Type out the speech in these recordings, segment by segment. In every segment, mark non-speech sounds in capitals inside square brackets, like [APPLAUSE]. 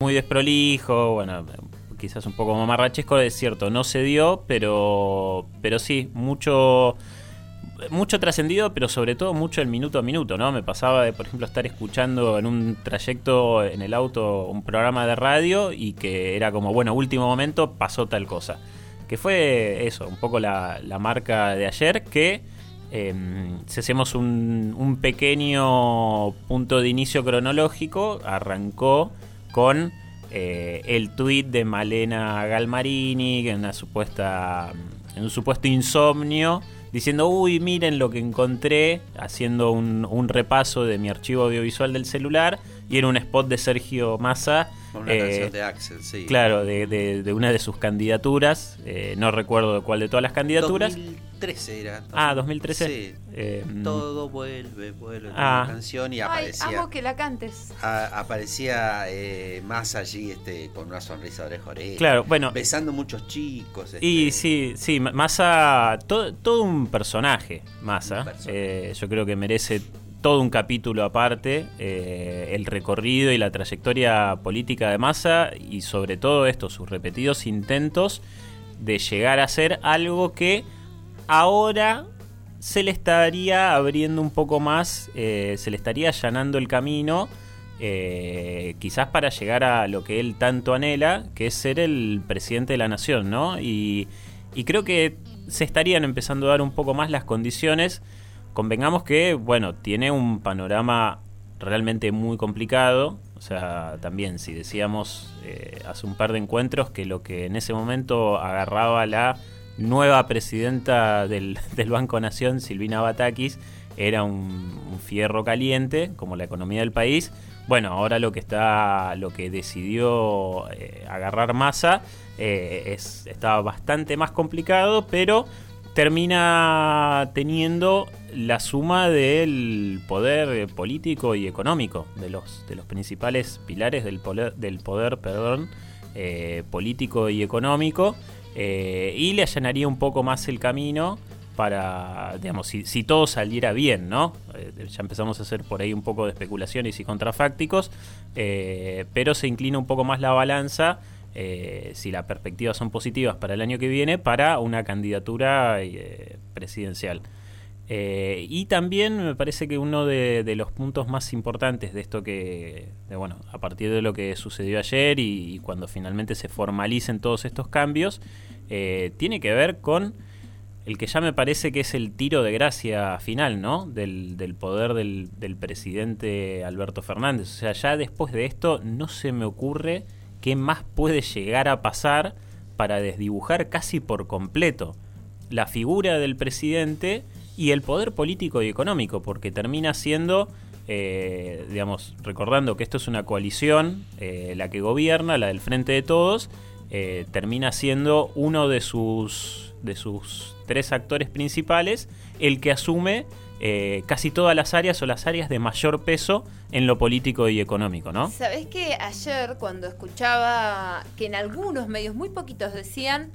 muy desprolijo, bueno, quizás un poco mamarrachesco, es cierto, no se dio, pero, pero sí, mucho mucho trascendido, pero sobre todo mucho el minuto a minuto, ¿no? Me pasaba de, por ejemplo, estar escuchando en un trayecto en el auto un programa de radio y que era como, bueno, último momento pasó tal cosa. Que fue eso, un poco la, marca de ayer, que em, si hacemos un, un, pequeño punto de inicio cronológico, arrancó con eh, el tuit de Malena Galmarini, en una supuesta en un supuesto insomnio diciendo, uy, miren lo que encontré, haciendo un, repaso de mi archivo audiovisual del celular, y era un spot de Sergio Massa. una eh, canción de Axel, sí. Claro, de, una de sus candidaturas, eh, no recuerdo cuál de todas las candidaturas. 2013 era. ah, 2013. Sí. Eh, Todo vuelve, vuelve ah. canción y aparecía. Ay, amo que la cantes. aparecía eh, más allí este con una sonrisa de oreja Claro, bueno. Besando muchos chicos. Y este. sí, sí, Massa, todo, todo un personaje, Massa. Eh, yo creo que merece todo un capítulo aparte, el recorrido y la trayectoria política de Massa y sobre todo esto, sus repetidos intentos de llegar a ser algo que ahora se le estaría abriendo un poco más, eh, se le estaría allanando el camino, eh, quizás para llegar a lo que él tanto anhela, que es ser el presidente de la nación, ¿no? Y, creo que se estarían empezando a dar un poco más las condiciones. Convengamos que, bueno, tiene un panorama realmente muy complicado. O sea, también si decíamos eh, hace un par de encuentros que lo que en ese momento agarraba la nueva presidenta del, [LAUGHS] Banco Nación, Silvina Batakis, era un, fierro caliente, como la economía del país. Bueno, ahora lo que está, lo que decidió eh, agarrar masa eh, es, está bastante más complicado, pero termina teniendo la suma del poder político y económico, de los, de los principales pilares del poder, del poder perdón, eh, político y económico. Eh, y le allanaría un poco más el camino para, digamos, si, todo saliera bien, ¿no? Eh, ya empezamos a hacer por ahí un poco de especulaciones y contrafácticos, pero se inclina un poco más la balanza, si las perspectivas son positivas para el año que viene, para una candidatura presidencial. y también me parece que uno de, los puntos más importantes de esto que, bueno, a partir de lo que sucedió ayer y cuando finalmente se formalicen todos estos cambios, eh, tiene que ver con el que ya me parece que es el tiro de gracia final, ¿no? Del, poder del, presidente Alberto Fernández. O sea, ya después de esto no se me ocurre qué más puede llegar a pasar para desdibujar casi por completo la figura del presidente y el poder político y económico, porque termina siendo, eh, digamos, recordando que esto es una coalición, eh, la que gobierna, la del Frente de Todos, eh, termina siendo uno de sus, de sus tres actores principales el que asume eh, casi todas las áreas o las áreas de mayor peso en lo político y económico, ¿no? Sabés que ayer cuando escuchaba que en algunos medios, muy poquitos, decían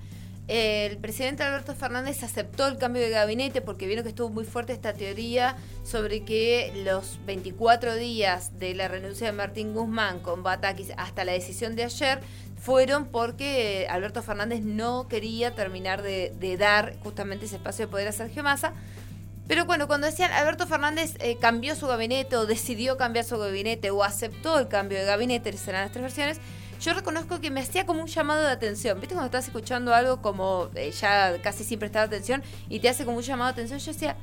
el presidente Alberto Fernández aceptó el cambio de gabinete porque vieron que estuvo muy fuerte esta teoría sobre que los 24 días de la renuncia de Martín Guzmán con Batakis hasta la decisión de ayer fueron porque Alberto Fernández no quería terminar de, dar justamente ese espacio de poder a Sergio Massa. Pero bueno, cuando decían Alberto Fernández eh, cambió su gabinete o decidió cambiar su gabinete o aceptó el cambio de gabinete, serán las tres versiones, yo reconozco que me hacía como un llamado de atención. ¿Viste cuando estás escuchando algo como eh, ya casi sin prestar atención y te hace como un llamado de atención? Yo decía,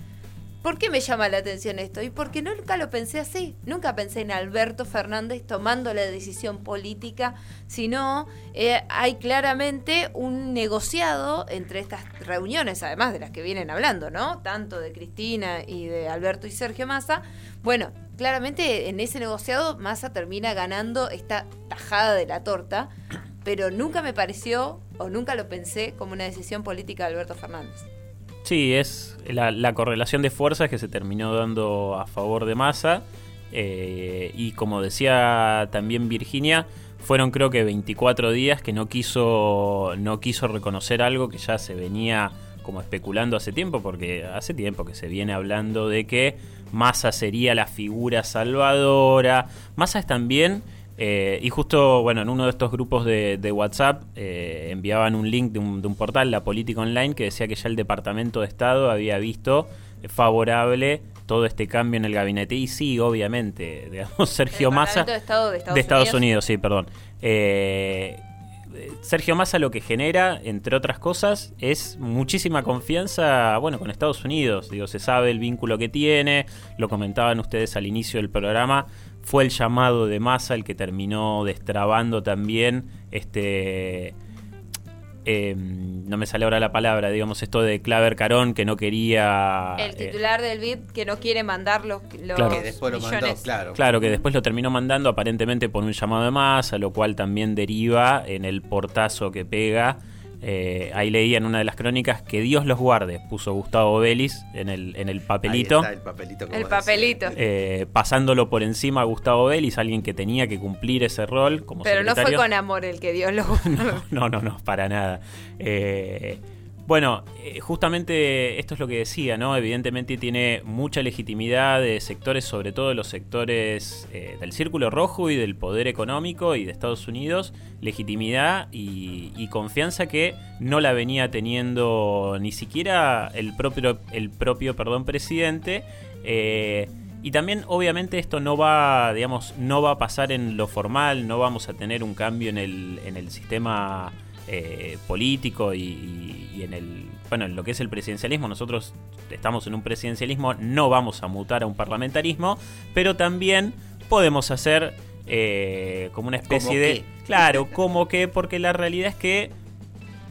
¿por qué me llama la atención esto? Y porque nunca lo pensé así. Nunca pensé en Alberto Fernández tomando la decisión política, sino eh, hay claramente un negociado entre estas reuniones, además de las que vienen hablando, ¿no? Tanto de Cristina y de Alberto y Sergio Massa. Bueno, claramente en ese negociado Massa termina ganando esta tajada de la torta, pero nunca me pareció o nunca lo pensé como una decisión política de Alberto Fernández. Sí, es la, correlación de fuerzas que se terminó dando a favor de Massa. Eh, y como decía también Virginia, fueron creo que 24 días que no quiso, no quiso reconocer algo que ya se venía como especulando hace tiempo, porque hace tiempo que se viene hablando de que Massa sería la figura salvadora. Massa es también Eh, y justo, bueno, en uno de estos grupos de, WhatsApp eh, enviaban un link de un, portal, La Política Online, que decía que ya el Departamento de Estado había visto favorable todo este cambio en el gabinete. Y sí, obviamente, [LAUGHS] digamos, Sergio Massa... De, Estado de, Estados, de Estados Unidos. sí, perdón. Eh, Sergio Massa lo que genera, entre otras cosas, es muchísima confianza, bueno, con Estados Unidos. Digo, se sabe el vínculo que tiene, lo comentaban ustedes al inicio del programa, fue el llamado de Massa el que terminó destrabando también este Em, no me sale ahora la palabra, digamos, esto de Claver Carón que no quería... El eh, titular del BID que no quiere mandar los, claro. Que después lo mandó, claro. Claro, que después lo terminó mandando aparentemente por un llamado de masa, lo cual también deriva en el portazo que pega eh, ahí leía en una de las crónicas que Dios los guarde, puso Gustavo Vélez en el, en el papelito. el papelito. El papelito. Eh, pasándolo por encima a Gustavo Vélez, alguien que tenía que cumplir ese rol como Pero no fue con amor el que Dios los [LAUGHS] no, no, no, no, para nada. Eh, bueno, eh, justamente esto es lo que decía, ¿no? Evidentemente tiene mucha legitimidad de sectores, sobre todo de los sectores eh, del Círculo Rojo y del poder económico y de Estados Unidos, legitimidad y, confianza que no la venía teniendo ni siquiera el propio, el propio perdón, presidente. Eh, y también, obviamente, esto no va, digamos, no va a pasar en lo formal, no vamos a tener un cambio en el, en el sistema político y, en el bueno en lo que es el presidencialismo nosotros estamos en un presidencialismo no vamos a mutar a un parlamentarismo pero también podemos hacer eh, como una especie de claro como que porque la realidad es que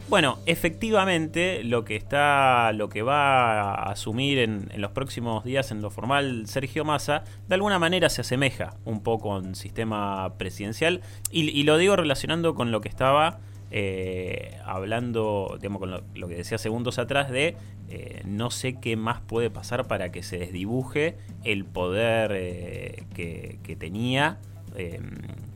bueno, efectivamente, lo que está, lo que va a asumir en, los próximos días en lo formal Sergio Massa, de alguna manera se asemeja un poco a un sistema presidencial. y lo digo relacionando con lo que estaba eh, hablando, digamos, con lo, que decía segundos atrás, de eh, no sé qué más puede pasar para que se desdibuje el poder eh, que, tenía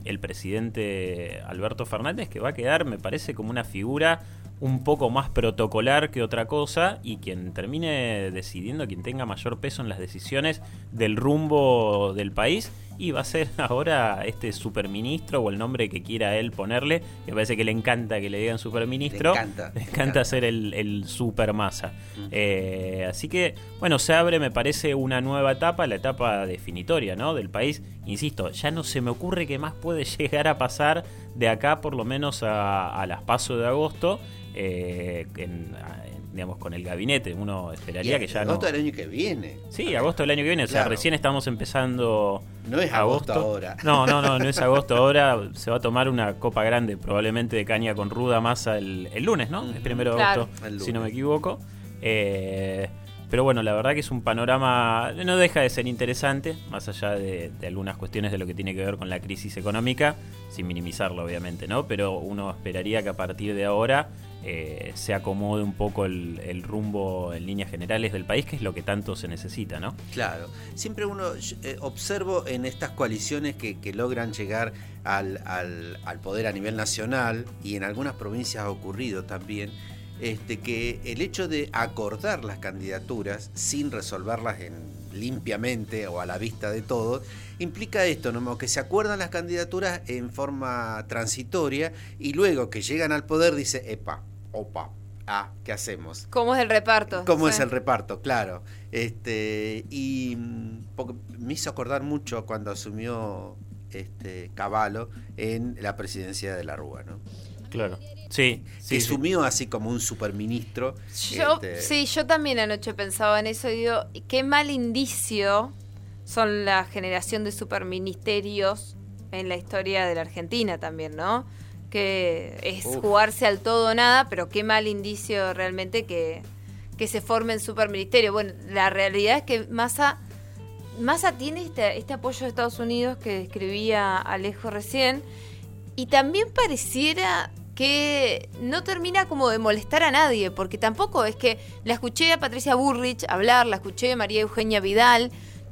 el presidente Alberto Fernández, que va a quedar, me parece, como una figura un poco más protocolar que otra cosa y quien termine decidiendo, quien tenga mayor peso en las decisiones del rumbo del país y va a ser [LAUGHS] ahora este superministro o el nombre que quiera él ponerle, que parece que le encanta que le digan superministro, le encanta, le encanta ser el, el supermasa. Eh, así que, bueno, se abre, me parece, una nueva etapa, la etapa definitoria ¿no? del país. Insisto, ya no se me ocurre qué más puede [LAUGHS] llegar a pasar de acá por lo menos a, a las pasos de agosto eh, digamos, con el gabinete. Uno esperaría que ya agosto del año que viene. Sí, agosto del año que viene. O sea, recién estamos empezando. No es agosto, ahora. [LAUGHS] No, no, no, no es agosto ahora. Se va a tomar una copa grande, probablemente de caña con ruda masa el, lunes, ¿no? Es primero de agosto, si no me equivoco. Eh, pero bueno, la verdad que es un panorama, no deja de ser interesante, más allá de, algunas cuestiones de lo que tiene que ver con la crisis económica, sin minimizarlo obviamente, ¿no? Pero uno esperaría que a partir de ahora eh, se acomode un poco el, rumbo en líneas generales del país, que es lo que tanto se necesita, ¿no? Claro, siempre uno eh, observo en estas coaliciones que, logran llegar al, al poder a nivel nacional y en algunas provincias ha ocurrido también este, que el hecho de acordar las candidaturas sin resolverlas en, limpiamente o a la vista de todos, implica esto, ¿no? que se acuerdan las candidaturas en forma transitoria y luego que llegan al poder dice, epa, opa, ah, ¿qué hacemos? ¿Cómo es el reparto? ¿Cómo es el reparto? Claro. Este, y mm, me hizo acordar mucho cuando asumió este Caballo en la presidencia de la Rúa, ¿no? Claro. Sí, sí, que sumió así como un superministro. Yo, este, Sí, yo también anoche pensaba en eso y digo, qué mal indicio son la generación de superministerios en la historia de la Argentina también, ¿no? Que es jugarse al todo o nada, pero qué mal indicio realmente que, que se formen superministerios. Bueno, la realidad es que Massa, Massa tiene este, este apoyo de Estados Unidos que describía Alejo recién, y también pareciera que no termina como de molestar a nadie, porque tampoco es que la escuché a Patricia Burrich hablar, la escuché a María Eugenia Vidal,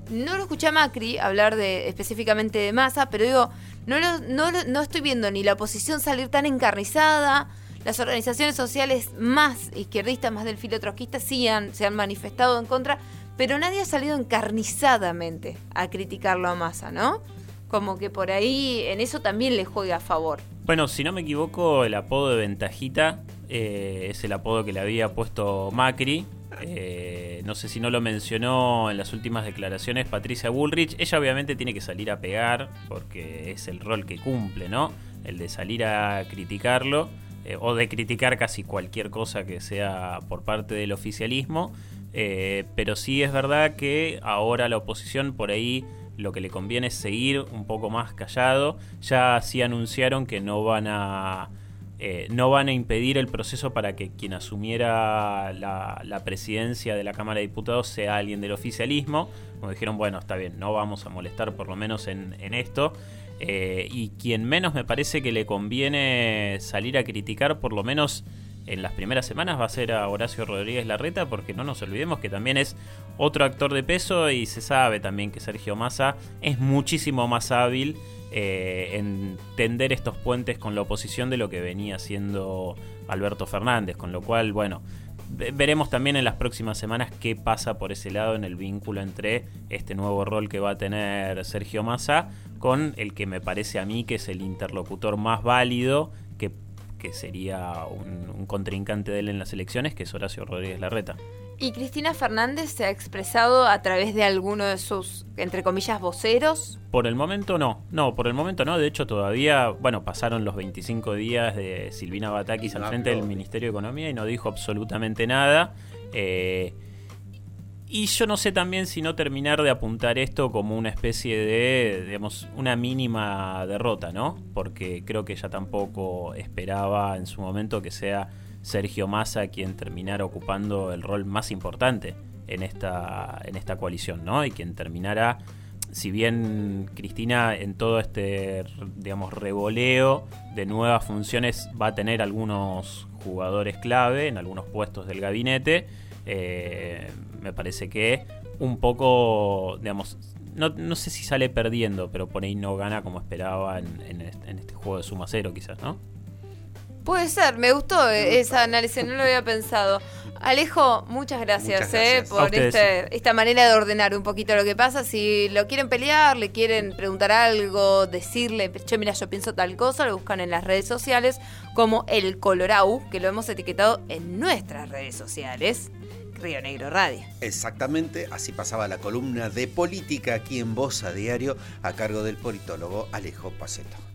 no lo escuché a Macri hablar de específicamente de masa, pero digo, no, no, no estoy viendo ni la oposición salir tan encarnizada, las organizaciones sociales más izquierdistas, más del filo trotskista, sí se han manifestado en contra, pero nadie ha salido encarnizadamente a criticarlo a masa, ¿no? Como que por ahí en eso también le juega a favor. Bueno, si no me equivoco, el apodo de Ventajita eh, es el apodo que le había puesto Macri. Eh, no sé si no lo mencionó en las últimas declaraciones Patricia Bullrich. Ella obviamente tiene que salir a pegar porque es el rol que cumple, ¿no? El de salir a criticarlo eh, o de criticar casi cualquier cosa que sea por parte del oficialismo. pero sí es verdad que ahora la oposición por ahí lo que le conviene es seguir un poco más callado. Ya sí anunciaron que no van a eh, no van a impedir el proceso para que quien asumiera la, presidencia de la Cámara de Diputados sea alguien del oficialismo. Como dijeron, bueno, está bien, no vamos a molestar por lo menos en, esto. Eh, y quien menos me parece que le conviene salir a criticar, por lo menos en las primeras semanas va a ser a Horacio Rodríguez Larreta, porque no nos olvidemos que también es otro actor de peso y se sabe también que Sergio Massa es muchísimo más hábil eh, en tender estos puentes con la oposición de lo que venía haciendo Alberto Fernández, con lo cual, bueno, veremos también en las próximas semanas qué pasa por ese lado en el vínculo entre este nuevo rol que va a tener Sergio Massa con el que me parece a mí que es el interlocutor más válido que sería un, contrincante de él en las elecciones, que es Horacio Rodríguez Larreta. ¿Y Cristina Fernández se ha expresado a través de alguno de sus, entre comillas, voceros? Por el momento no, no, por el momento no. De hecho, todavía, bueno, pasaron los 25 días de Silvina Batakis al frente del Ministerio de Economía y no dijo absolutamente nada. Eh, y yo no sé también si no terminar de apuntar esto como una especie de, digamos, una mínima derrota, ¿no? Porque creo que ella tampoco esperaba en su momento que sea Sergio Massa quien terminara ocupando el rol más importante en esta, en esta coalición, ¿no? Y quien terminara, si bien Cristina en todo este, digamos, revoleo de nuevas funciones va a tener algunos jugadores clave en algunos puestos del gabinete, eh, me parece que un poco, digamos, no, no, sé si sale perdiendo, pero por ahí no gana como esperaba en, este, juego de suma cero, quizás, ¿no? Puede ser, me gustó esa análisis, no lo había pensado. Alejo, muchas gracias, eh, por este, esta manera de ordenar un poquito lo que pasa. Si lo quieren pelear, le quieren preguntar algo, decirle, che, mira, yo pienso tal cosa, lo buscan en las redes sociales como el Colorau, que lo hemos etiquetado en nuestras redes sociales. Río Negro Radio. Exactamente, así pasaba la columna de política aquí en Voz Diario a cargo del politólogo Alejo Paceto.